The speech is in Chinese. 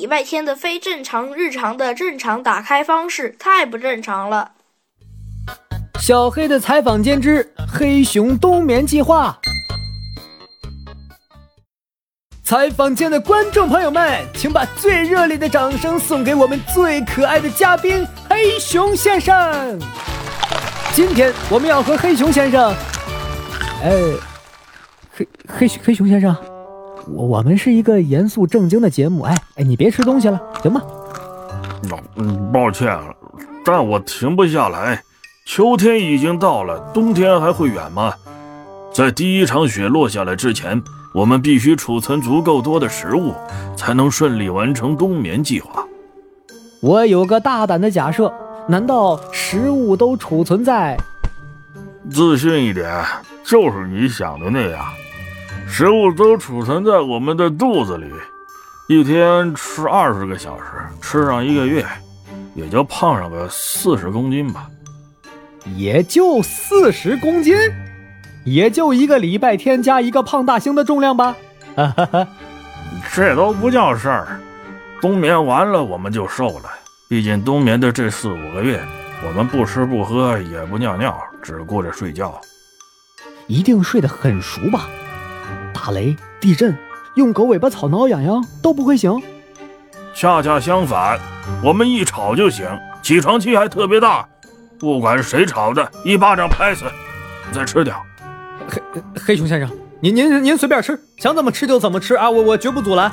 礼拜天的非正常日常的正常打开方式太不正常了。小黑的采访间之黑熊冬眠计划。采访间的观众朋友们，请把最热烈的掌声送给我们最可爱的嘉宾黑熊先生。今天我们要和黑熊先生，哎，黑黑熊黑熊先生，我我们是一个严肃正经的节目，哎哎，你别吃东西了，行吗？嗯，抱歉，但我停不下来。秋天已经到了，冬天还会远吗？在第一场雪落下来之前。我们必须储存足够多的食物，才能顺利完成冬眠计划。我有个大胆的假设，难道食物都储存在？自信一点，就是你想的那样，食物都储存在我们的肚子里。一天吃二十个小时，吃上一个月，也就胖上个四十公斤吧。也就四十公斤。也就一个礼拜天加一个胖大星的重量吧，哈哈哈，这都不叫事儿。冬眠完了我们就瘦了，毕竟冬眠的这四五个月，我们不吃不喝也不尿尿，只顾着睡觉。一定睡得很熟吧？打雷、地震，用狗尾巴草挠痒痒都不会醒。恰恰相反，我们一吵就醒，起床气还特别大，不管谁吵的，一巴掌拍死，再吃点。黑黑熊先生，您您您随便吃，想怎么吃就怎么吃啊！我我绝不阻拦。